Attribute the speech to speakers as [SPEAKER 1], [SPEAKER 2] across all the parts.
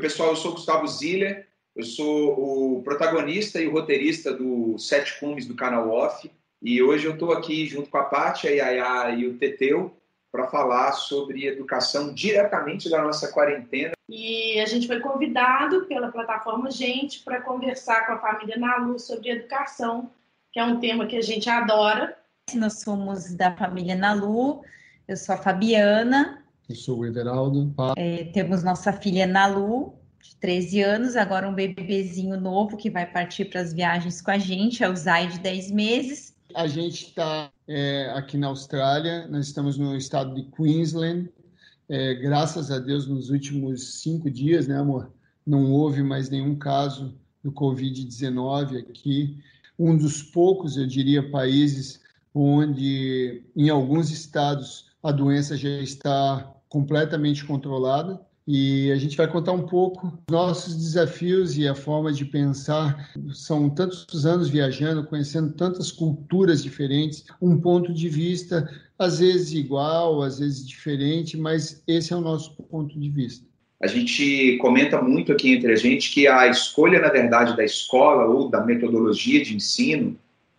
[SPEAKER 1] Pessoal, eu sou Gustavo Ziller eu sou o protagonista e o roteirista do Sete Cumes do canal Off. E hoje eu estou aqui junto com a Paty, a Yaya e o Teteu para falar sobre educação diretamente da nossa quarentena.
[SPEAKER 2] E a gente foi convidado pela plataforma Gente para conversar com a família Nalu sobre educação, que é um tema que a gente adora.
[SPEAKER 3] Nós somos da família Nalu, eu sou a Fabiana.
[SPEAKER 4] Eu sou o Everaldo.
[SPEAKER 3] É, temos nossa filha Nalu, de 13 anos, agora um bebezinho novo que vai partir para as viagens com a gente, é o Zay de 10 meses.
[SPEAKER 4] A gente está é, aqui na Austrália, nós estamos no estado de Queensland. É, graças a Deus, nos últimos cinco dias, né, amor? Não houve mais nenhum caso do Covid-19 aqui. Um dos poucos, eu diria, países onde, em alguns estados, a doença já está completamente controlada e a gente vai contar um pouco nossos desafios e a forma de pensar. São tantos anos viajando, conhecendo tantas culturas diferentes, um ponto de vista às vezes igual, às vezes diferente, mas esse é o nosso ponto de vista.
[SPEAKER 1] A gente comenta muito aqui entre a gente que a escolha, na verdade, da escola ou da metodologia de ensino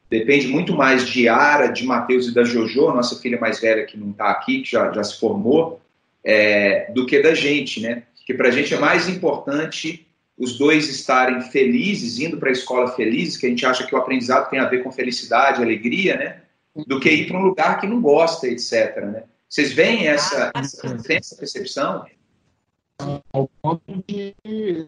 [SPEAKER 1] depende muito mais de Ara, de Matheus e da Jojo, nossa filha mais velha que não está aqui, que já, já se formou, é, do que da gente, né? Que para a gente é mais importante os dois estarem felizes, indo para a escola felizes, que a gente acha que o aprendizado tem a ver com felicidade, alegria, né? Do que ir para um lugar que não gosta, etc. Né? Vocês veem essa, essa, essa percepção?
[SPEAKER 4] Ao ponto de,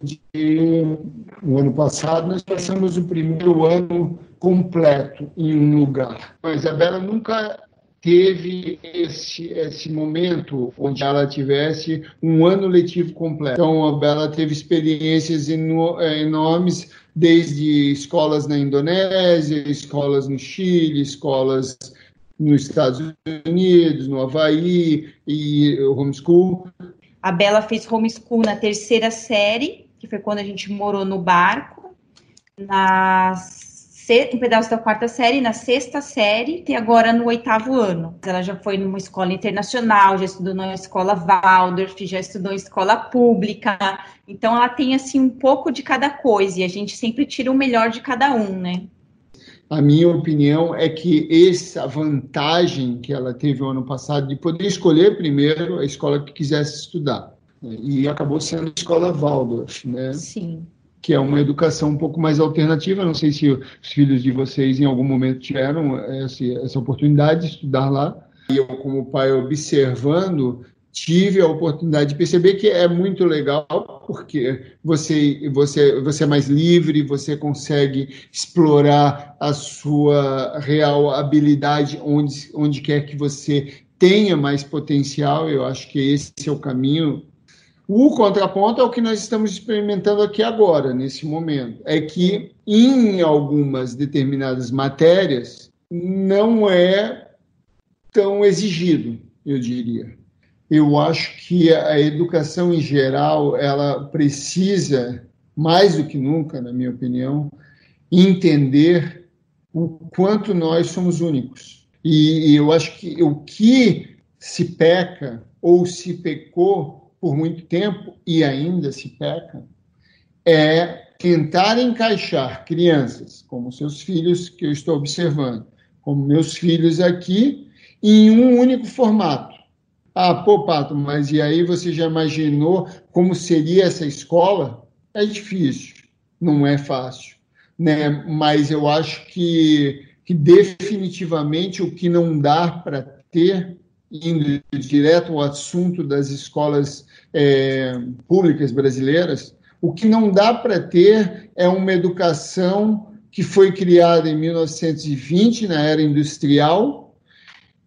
[SPEAKER 4] de, no ano passado, nós passamos o primeiro ano completo em um lugar. A Isabela nunca teve esse, esse momento onde ela tivesse um ano letivo completo. Então, ela teve experiências é, enormes, desde escolas na Indonésia, escolas no Chile, escolas nos Estados Unidos, no Havaí e homeschool.
[SPEAKER 3] A Bela fez homeschool na terceira série, que foi quando a gente morou no barco. Nas um pedaço da quarta série, na sexta série e agora no oitavo ano. Ela já foi numa escola internacional, já estudou na escola Waldorf, já estudou em escola pública. Então ela tem assim um pouco de cada coisa e a gente sempre tira o melhor de cada um, né?
[SPEAKER 4] A minha opinião é que essa vantagem que ela teve o ano passado de poder escolher primeiro a escola que quisesse estudar. E acabou sendo a escola Waldorf, né?
[SPEAKER 3] Sim
[SPEAKER 4] que é uma educação um pouco mais alternativa. Não sei se os filhos de vocês em algum momento tiveram essa, essa oportunidade de estudar lá. E eu, como pai, observando, tive a oportunidade de perceber que é muito legal porque você você você é mais livre, você consegue explorar a sua real habilidade onde onde quer que você tenha mais potencial. Eu acho que esse é o caminho o contraponto é o que nós estamos experimentando aqui agora, nesse momento. É que em algumas determinadas matérias não é tão exigido, eu diria. Eu acho que a educação em geral, ela precisa, mais do que nunca, na minha opinião, entender o quanto nós somos únicos. E eu acho que o que se peca ou se pecou por muito tempo, e ainda se peca, é tentar encaixar crianças, como seus filhos que eu estou observando, como meus filhos aqui, em um único formato. Ah, pô, Pato, mas e aí você já imaginou como seria essa escola? É difícil, não é fácil, né? Mas eu acho que, que definitivamente o que não dá para ter indo direto ao assunto das escolas é, públicas brasileiras, o que não dá para ter é uma educação que foi criada em 1920, na era industrial,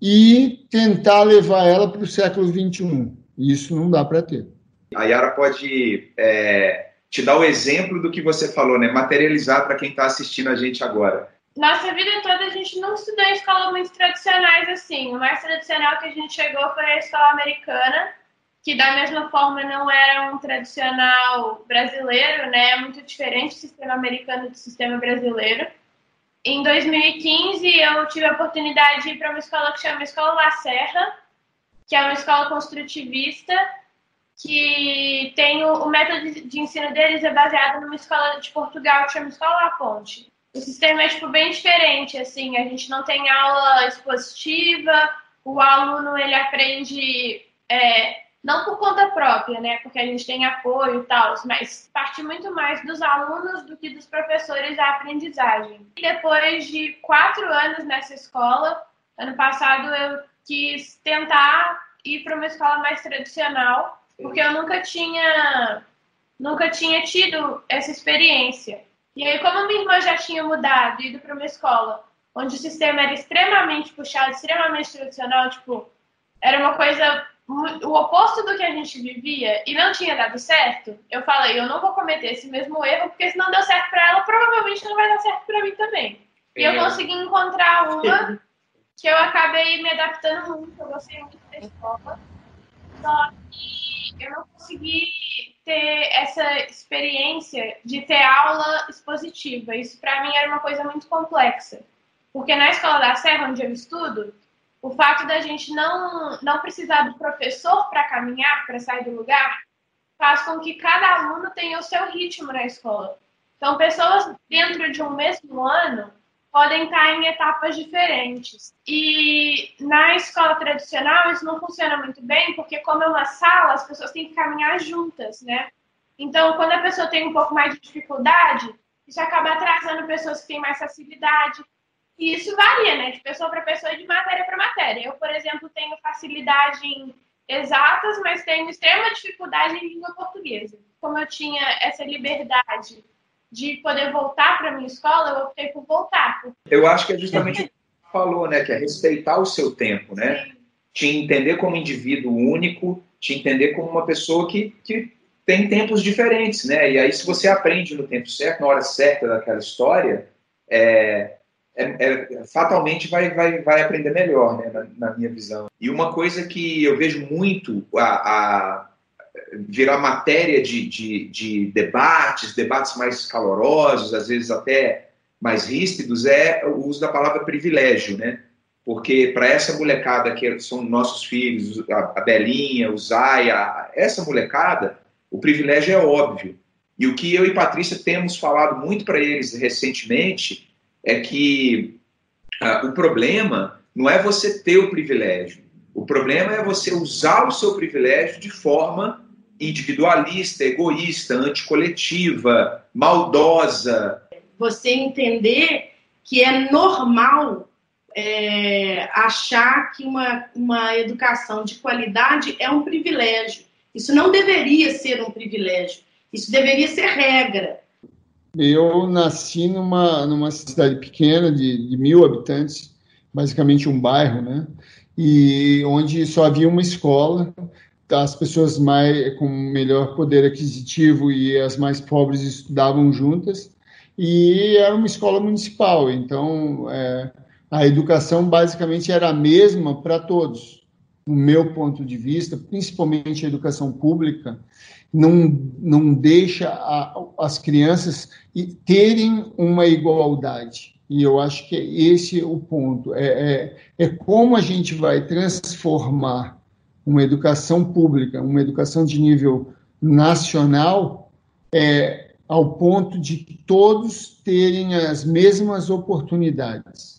[SPEAKER 4] e tentar levar ela para o século XXI. Isso não dá para ter.
[SPEAKER 1] A Yara pode é, te dar o exemplo do que você falou, né? Materializar para quem está assistindo a gente agora.
[SPEAKER 2] Nossa vida toda a gente não estudou em escolas muito tradicionais assim. O mais tradicional que a gente chegou foi a escola americana, que da mesma forma não era um tradicional brasileiro, né? É muito diferente o sistema americano do sistema brasileiro. Em 2015, eu tive a oportunidade de ir para uma escola que chama Escola La Serra, que é uma escola construtivista, que tem o, o método de ensino deles é baseado numa escola de Portugal que chama Escola La Ponte. O sistema é tipo bem diferente, assim, a gente não tem aula expositiva, o aluno ele aprende é, não por conta própria, né? Porque a gente tem apoio e tal, mas parte muito mais dos alunos do que dos professores a aprendizagem. E depois de quatro anos nessa escola, ano passado eu quis tentar ir para uma escola mais tradicional, porque eu nunca tinha nunca tinha tido essa experiência. E aí, como minha irmã já tinha mudado, ido para uma escola onde o sistema era extremamente puxado, extremamente tradicional, tipo, era uma coisa o oposto do que a gente vivia e não tinha dado certo, eu falei, eu não vou cometer esse mesmo erro, porque se não deu certo para ela, provavelmente não vai dar certo para mim também. E eu é. consegui encontrar uma que eu acabei me adaptando muito, eu gostei muito da escola, só que eu não consegui ter essa experiência de ter aula expositiva. Isso para mim era uma coisa muito complexa. Porque na Escola da Serra, onde eu estudo, o fato da gente não, não precisar do professor para caminhar, para sair do lugar, faz com que cada aluno tenha o seu ritmo na escola. Então, pessoas dentro de um mesmo ano podem estar em etapas diferentes. E na escola tradicional isso não funciona muito bem, porque como é uma sala, as pessoas têm que caminhar juntas, né? Então, quando a pessoa tem um pouco mais de dificuldade, isso acaba atrasando pessoas que têm mais facilidade, e isso varia, né? De pessoa para pessoa e de matéria para matéria. Eu, por exemplo, tenho facilidade em exatas, mas tenho extrema dificuldade em língua portuguesa. Como eu tinha essa liberdade de poder voltar para minha escola, eu optei por voltar.
[SPEAKER 1] Eu acho que é justamente o que você falou, né? Que é respeitar o seu tempo, né? Sim. Te entender como indivíduo único, te entender como uma pessoa que, que tem tempos diferentes, né? E aí, se você aprende no tempo certo, na hora certa daquela história, é, é, é, fatalmente vai, vai, vai aprender melhor, né, na, na, minha visão. E uma coisa que eu vejo muito a, a virar matéria de, de, de, debates, debates mais calorosos, às vezes até mais ríspidos, é o uso da palavra privilégio, né? Porque para essa molecada que são nossos filhos, a, Belinha, o Zaya, essa molecada, o privilégio é óbvio. E o que eu e Patrícia temos falado muito para eles recentemente é que ah, o problema não é você ter o privilégio. O problema é você usar o seu privilégio de forma individualista, egoísta, anticoletiva, maldosa.
[SPEAKER 2] Você entender que é normal é, achar que uma, uma educação de qualidade é um privilégio. Isso não deveria ser um privilégio. Isso deveria ser regra.
[SPEAKER 4] Eu nasci numa, numa cidade pequena de, de mil habitantes, basicamente um bairro, né? E onde só havia uma escola, as pessoas mais com melhor poder aquisitivo e as mais pobres estudavam juntas, e era uma escola municipal, então é, a educação basicamente era a mesma para todos. No meu ponto de vista, principalmente a educação pública, não, não deixa a, as crianças terem uma igualdade. E eu acho que esse é o ponto. É, é, é como a gente vai transformar uma educação pública, uma educação de nível nacional, é, ao ponto de todos terem as mesmas oportunidades.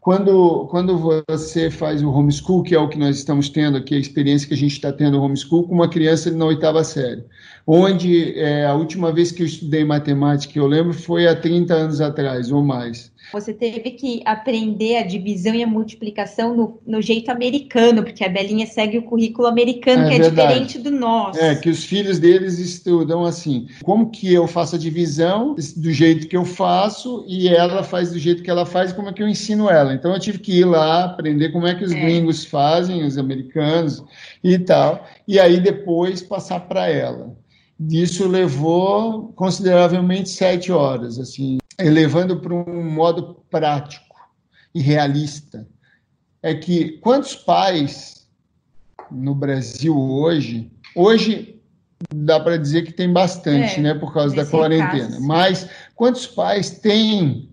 [SPEAKER 4] Quando, quando você faz o homeschool, que é o que nós estamos tendo aqui, a experiência que a gente está tendo no homeschool, com uma criança na oitava série, onde é, a última vez que eu estudei matemática, eu lembro, foi há 30 anos atrás ou mais.
[SPEAKER 3] Você teve que aprender a divisão e a multiplicação no, no jeito americano, porque a Belinha segue o currículo americano, é que é verdade. diferente do nosso.
[SPEAKER 4] É, que os filhos deles estudam assim. Como que eu faço a divisão do jeito que eu faço e ela faz do jeito que ela faz, como é que eu ensino ela? Então eu tive que ir lá aprender como é que os é. gringos fazem, os americanos e tal, e aí depois passar para ela. Isso levou consideravelmente sete horas, assim, elevando para um modo prático e realista. É que quantos pais no Brasil hoje, hoje dá para dizer que tem bastante, é, né, por causa da quarentena, caso. mas quantos pais têm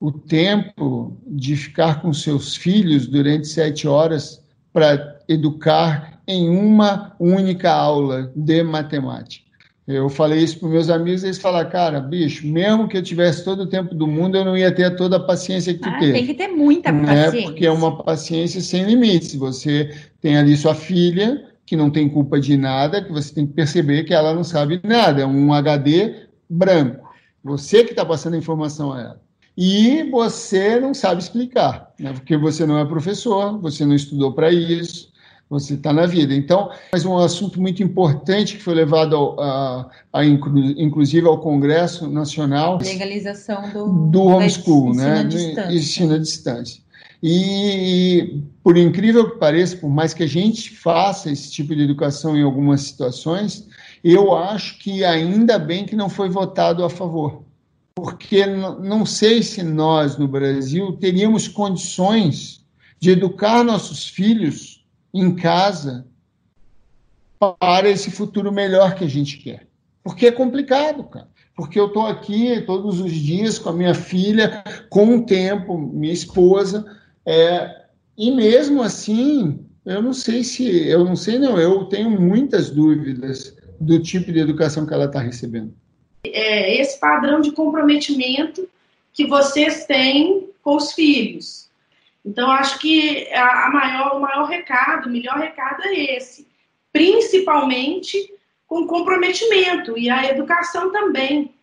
[SPEAKER 4] o tempo de ficar com seus filhos durante sete horas para educar em uma única aula de matemática? Eu falei isso para meus amigos, eles falaram, cara, bicho, mesmo que eu tivesse todo o tempo do mundo, eu não ia ter toda a paciência que tu ah,
[SPEAKER 3] teve. Tem que ter muita né? paciência.
[SPEAKER 4] Porque é uma paciência sem limites. Você tem ali sua filha, que não tem culpa de nada, que você tem que perceber que ela não sabe nada, é um HD branco. Você que está passando a informação a ela. E você não sabe explicar, né? porque você não é professor, você não estudou para isso, você está na vida. Então, mais um assunto muito importante que foi levado ao, a, a, inclusive ao Congresso Nacional.
[SPEAKER 3] Legalização do,
[SPEAKER 4] do homeschool, né? Ensino à distância. E, por incrível que pareça, por mais que a gente faça esse tipo de educação em algumas situações, eu acho que ainda bem que não foi votado a favor. Porque não sei se nós, no Brasil, teríamos condições de educar nossos filhos em casa para esse futuro melhor que a gente quer. Porque é complicado, cara. Porque eu estou aqui todos os dias com a minha filha, com o tempo, minha esposa, é, e mesmo assim, eu não sei se, eu não sei não, eu tenho muitas dúvidas do tipo de educação que ela está recebendo.
[SPEAKER 5] É esse padrão de comprometimento que vocês têm com os filhos. Então, acho que a maior, o maior recado, o melhor recado é esse. Principalmente com comprometimento e a educação também.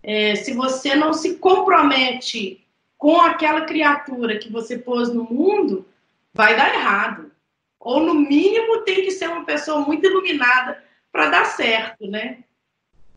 [SPEAKER 5] É, se você não se compromete com aquela criatura que você pôs no mundo, vai dar errado. Ou, no mínimo, tem que ser uma pessoa muito iluminada para dar certo, né?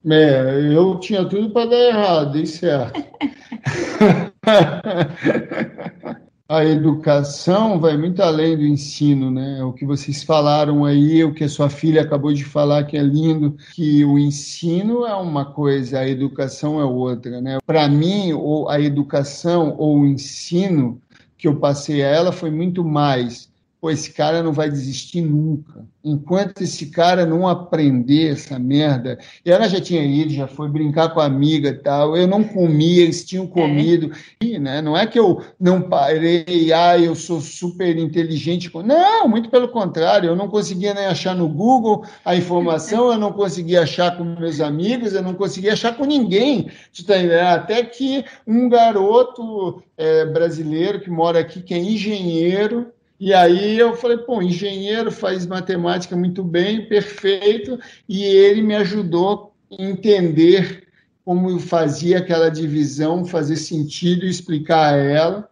[SPEAKER 4] É, eu tinha tudo para dar errado, e certo. a educação vai muito além do ensino, né? O que vocês falaram aí, o que a sua filha acabou de falar que é lindo, que o ensino é uma coisa, a educação é outra, né? Para mim, a educação ou o ensino que eu passei a ela foi muito mais pô, esse cara não vai desistir nunca. Enquanto esse cara não aprender essa merda. E ela já tinha ido, já foi brincar com a amiga e tal. Eu não comia, eles tinham comido. É. E, né, não é que eu não parei, ah, eu sou super inteligente. Não, muito pelo contrário. Eu não conseguia nem achar no Google a informação, eu não conseguia achar com meus amigos, eu não conseguia achar com ninguém. Até que um garoto é, brasileiro que mora aqui, que é engenheiro, e aí eu falei, pô, engenheiro faz matemática muito bem, perfeito, e ele me ajudou a entender como fazia aquela divisão fazer sentido e explicar a ela,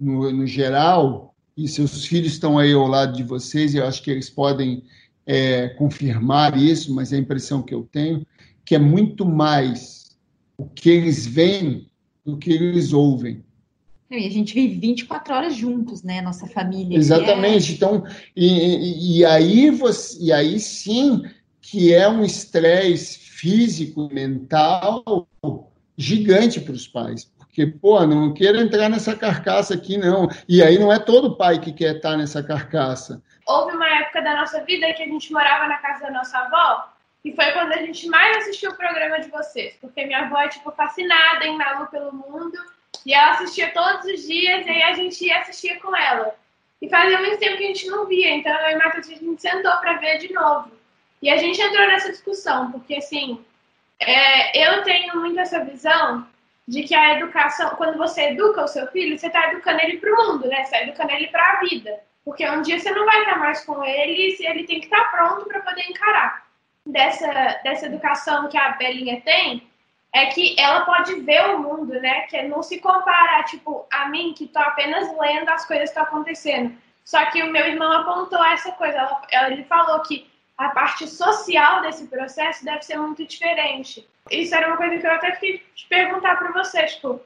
[SPEAKER 4] no, no geral, e seus filhos estão aí ao lado de vocês, e eu acho que eles podem é, confirmar isso, mas é a impressão que eu tenho, que é muito mais o que eles veem do que eles ouvem.
[SPEAKER 3] E a gente vive 24 horas juntos, né? Nossa família.
[SPEAKER 4] Exatamente. É... Então, e, e, e, aí você, e aí sim que é um estresse físico, mental gigante para os pais. Porque, pô, não quero entrar nessa carcaça aqui, não. E aí não é todo pai que quer estar nessa carcaça.
[SPEAKER 2] Houve uma época da nossa vida que a gente morava na casa da nossa avó, e foi quando a gente mais assistiu o programa de vocês. Porque minha avó é, tipo, fascinada em Malu pelo mundo. E ela assistia todos os dias, e aí a gente ia assistir com ela. E fazia muito tempo que a gente não via, então eu e Matheus a gente sentou para ver de novo. E a gente entrou nessa discussão, porque assim, é, eu tenho muito essa visão de que a educação, quando você educa o seu filho, você está educando ele para o mundo, né? Você está educando ele para a vida. Porque um dia você não vai estar mais com ele e ele tem que estar pronto para poder encarar. Dessa, dessa educação que a Belinha tem, é que ela pode ver o mundo, né? Que é não se comparar, tipo, a mim, que tô apenas lendo as coisas que estão acontecendo. Só que o meu irmão apontou essa coisa. Ela, ele falou que a parte social desse processo deve ser muito diferente. Isso era uma coisa que eu até queria te perguntar para vocês, tipo,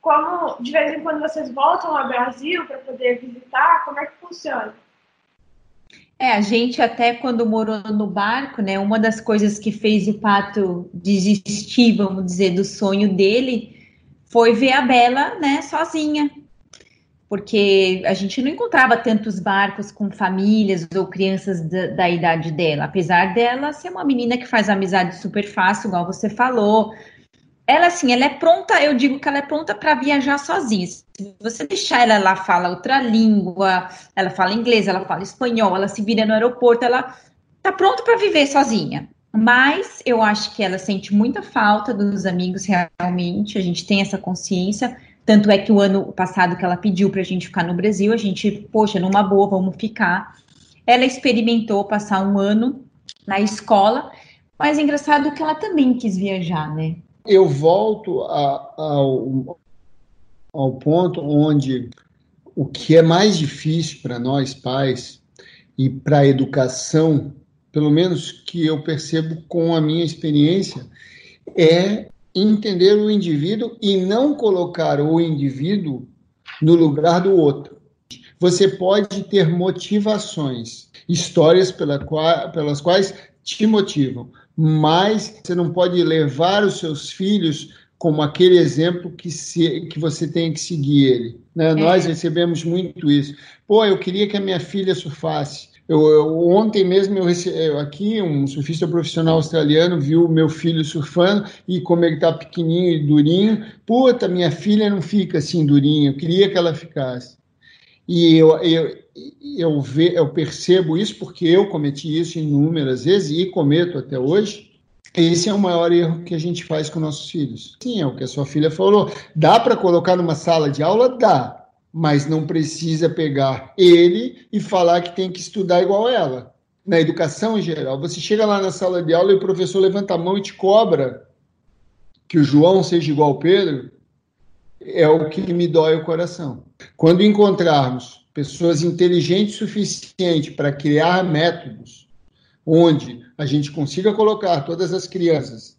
[SPEAKER 2] como de vez em quando vocês voltam ao Brasil para poder visitar, como é que funciona?
[SPEAKER 3] É, a gente até quando morou no barco, né, uma das coisas que fez o Pato desistir, vamos dizer, do sonho dele, foi ver a Bela, né, sozinha. Porque a gente não encontrava tantos barcos com famílias ou crianças da, da idade dela, apesar dela ser uma menina que faz amizade super fácil, igual você falou, ela assim, ela é pronta, eu digo que ela é pronta para viajar sozinha. Se você deixar ela, ela fala outra língua, ela fala inglês, ela fala espanhol, ela se vira no aeroporto, ela tá pronta para viver sozinha. Mas eu acho que ela sente muita falta dos amigos realmente, a gente tem essa consciência. Tanto é que o ano passado que ela pediu para a gente ficar no Brasil, a gente, poxa, numa boa, vamos ficar. Ela experimentou passar um ano na escola, mas é engraçado que ela também quis viajar, né?
[SPEAKER 4] Eu volto a, ao, ao ponto onde o que é mais difícil para nós pais e para a educação, pelo menos que eu percebo com a minha experiência, é entender o indivíduo e não colocar o indivíduo no lugar do outro. Você pode ter motivações, histórias pela qua, pelas quais te motivam, mas você não pode levar os seus filhos como aquele exemplo que, se, que você tem que seguir ele. Né? É. Nós recebemos muito isso. Pô, eu queria que a minha filha surfasse. Eu, eu, ontem mesmo eu recebi aqui um surfista profissional australiano viu meu filho surfando e como ele está pequenininho e durinho, puta, minha filha não fica assim durinha. Eu queria que ela ficasse. E eu, eu, eu, ve, eu percebo isso porque eu cometi isso inúmeras vezes e cometo até hoje. Esse é o maior erro que a gente faz com nossos filhos. Sim, é o que a sua filha falou. Dá para colocar numa sala de aula? Dá. Mas não precisa pegar ele e falar que tem que estudar igual ela. Na educação em geral, você chega lá na sala de aula e o professor levanta a mão e te cobra que o João seja igual ao Pedro, é o que me dói o coração. Quando encontrarmos pessoas inteligentes o suficiente para criar métodos onde a gente consiga colocar todas as crianças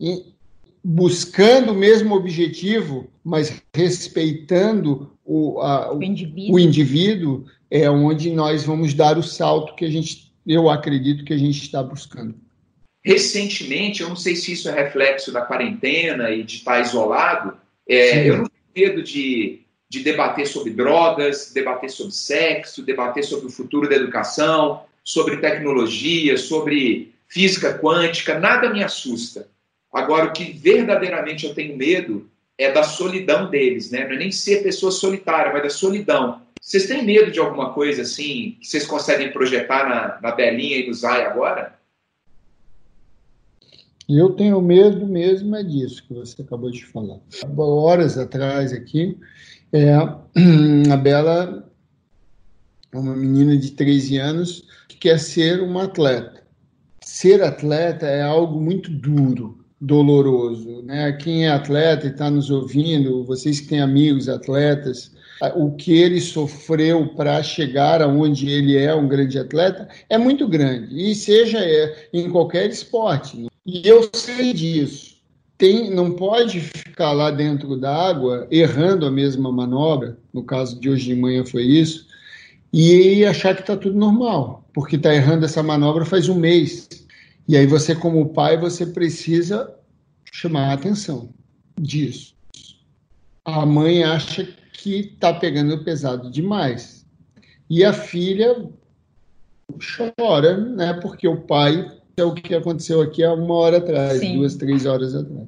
[SPEAKER 4] em, buscando o mesmo objetivo, mas respeitando o, a, o, indivíduo. o indivíduo, é onde nós vamos dar o salto que a gente, eu acredito que a gente está buscando.
[SPEAKER 1] Recentemente, eu não sei se isso é reflexo da quarentena e de estar isolado, é, eu não tenho medo de de debater sobre drogas, debater sobre sexo, debater sobre o futuro da educação, sobre tecnologia, sobre física quântica, nada me assusta. Agora, o que verdadeiramente eu tenho medo é da solidão deles, né? Não é nem ser pessoa solitária, mas da solidão. Vocês têm medo de alguma coisa assim que vocês conseguem projetar na, na Belinha e no Zay agora?
[SPEAKER 4] Eu tenho medo mesmo é disso que você acabou de falar. Horas atrás aqui, é, a Bela é uma menina de 13 anos que quer ser uma atleta. Ser atleta é algo muito duro, doloroso. Né? Quem é atleta e está nos ouvindo, vocês que têm amigos atletas, o que ele sofreu para chegar aonde ele é um grande atleta é muito grande, e seja é, em qualquer esporte. E eu sei disso tem, não pode ficar lá dentro da água errando a mesma manobra, no caso de hoje de manhã foi isso, e achar que está tudo normal, porque está errando essa manobra faz um mês. E aí você, como pai, você precisa chamar a atenção disso. A mãe acha que está pegando pesado demais. E a filha chora, né? Porque o pai é o que aconteceu aqui há uma hora atrás, Sim. duas, três horas atrás.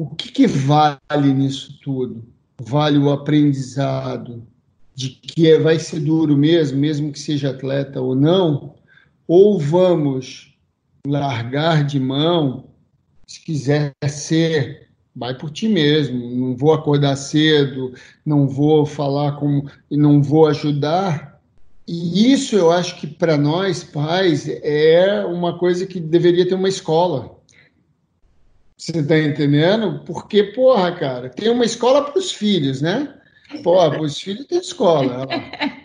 [SPEAKER 4] O que, que vale nisso tudo? Vale o aprendizado de que é, vai ser duro mesmo, mesmo que seja atleta ou não? Ou vamos largar de mão, se quiser ser, vai por ti mesmo, não vou acordar cedo, não vou falar com, não vou ajudar, e isso eu acho que para nós pais é uma coisa que deveria ter uma escola. Você está entendendo? Porque, porra, cara, tem uma escola para os filhos, né? Porra, os filhos têm escola.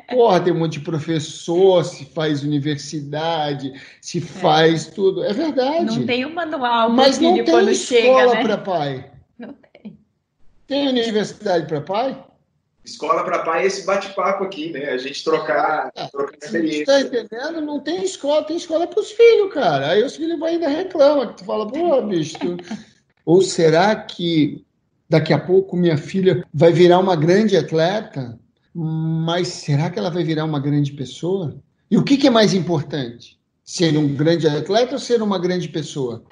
[SPEAKER 4] Porra, tem um monte de professor, se faz universidade, se faz é. tudo. É verdade.
[SPEAKER 3] Não tem um manual
[SPEAKER 4] Mas não tem escola né? para pai. Não tem. Tem universidade para pai?
[SPEAKER 1] Escola para pai é esse bate-papo aqui, né? A gente trocar, é, trocar experiência. Você
[SPEAKER 4] está entendendo? Não tem escola, tem escola para os filhos, cara. Aí os filhos ainda reclamam, que tu fala, pô, bicho. Tu... Ou será que daqui a pouco minha filha vai virar uma grande atleta? Mas será que ela vai virar uma grande pessoa? E o que, que é mais importante? Ser um grande atleta ou ser uma grande pessoa?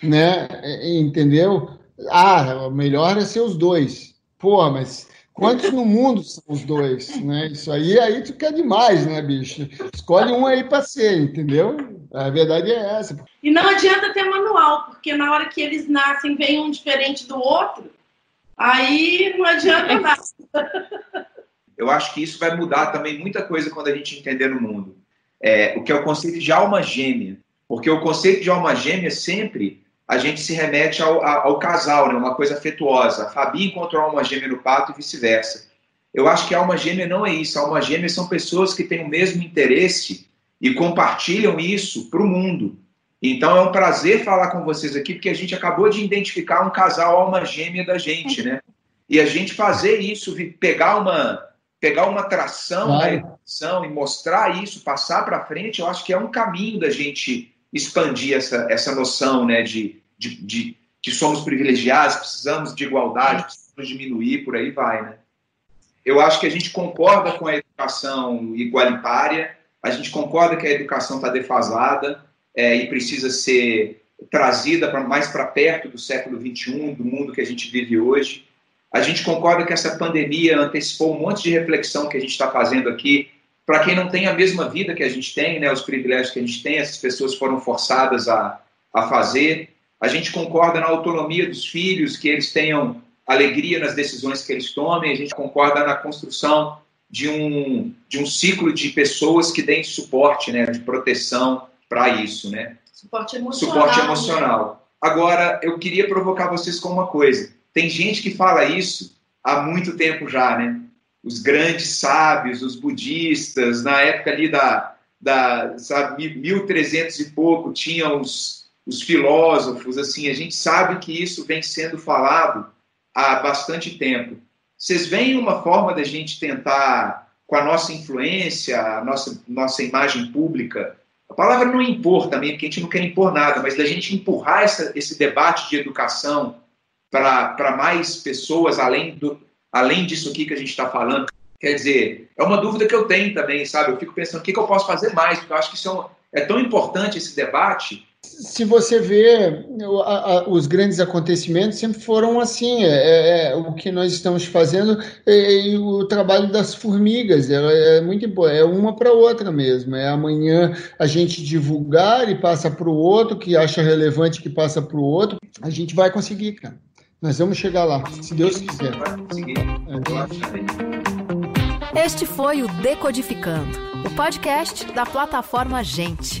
[SPEAKER 4] Né? É, entendeu? Ah, melhor é ser os dois. Pô, mas Quantos no mundo são os dois, né? Isso aí, aí tu quer demais, né, bicho? Escolhe um aí para ser, entendeu? A verdade é essa.
[SPEAKER 5] E não adianta ter manual, porque na hora que eles nascem, vem um diferente do outro, aí não adianta nada.
[SPEAKER 1] Eu acho que isso vai mudar também muita coisa quando a gente entender no mundo. É, o que é o conceito de alma gêmea. Porque o conceito de alma gêmea sempre a gente se remete ao, ao casal, né? uma coisa afetuosa. A Fabi encontrou a alma gêmea no pato e vice-versa. Eu acho que a alma gêmea não é isso. A alma gêmea são pessoas que têm o mesmo interesse e compartilham isso para o mundo. Então é um prazer falar com vocês aqui, porque a gente acabou de identificar um casal alma gêmea da gente, né? E a gente fazer isso, pegar uma pegar uma tração claro. da educação e mostrar isso, passar para frente, eu acho que é um caminho da gente expandir essa, essa noção né, de, de, de que somos privilegiados, precisamos de igualdade, precisamos diminuir, por aí vai. Né? Eu acho que a gente concorda com a educação igualitária, a gente concorda que a educação está defasada é, e precisa ser trazida pra, mais para perto do século XXI, do mundo que a gente vive hoje. A gente concorda que essa pandemia antecipou um monte de reflexão que a gente está fazendo aqui para quem não tem a mesma vida que a gente tem, né, os privilégios que a gente tem, essas pessoas foram forçadas a, a fazer. A gente concorda na autonomia dos filhos, que eles tenham alegria nas decisões que eles tomem. A gente concorda na construção de um, de um ciclo de pessoas que deem suporte, né, de proteção para isso, né?
[SPEAKER 5] Suporte emocional.
[SPEAKER 1] Suporte emocional. Né? Agora, eu queria provocar vocês com uma coisa. Tem gente que fala isso há muito tempo já, né? Os grandes sábios, os budistas, na época ali da, da sabe, 1300 e pouco, tinham os, os filósofos, assim, a gente sabe que isso vem sendo falado há bastante tempo. Vocês veem uma forma da gente tentar, com a nossa influência, a nossa, nossa imagem pública, a palavra não impor também, porque a gente não quer impor nada, mas da gente empurrar essa, esse debate de educação para mais pessoas, além do, além disso aqui que a gente está falando. Quer dizer, é uma dúvida que eu tenho também, sabe? Eu fico pensando o que, que eu posso fazer mais, porque eu acho que isso é, um, é tão importante esse debate.
[SPEAKER 4] Se você vê, os grandes acontecimentos sempre foram assim. É, é, é o que nós estamos fazendo é, é o trabalho das formigas. É, é muito. É uma para outra mesmo. É amanhã a gente divulgar e passa para o outro, que acha relevante que passa para o outro. A gente vai conseguir, cara. Nós vamos chegar lá, se Deus quiser.
[SPEAKER 6] Este foi o Decodificando, o podcast da plataforma Gente,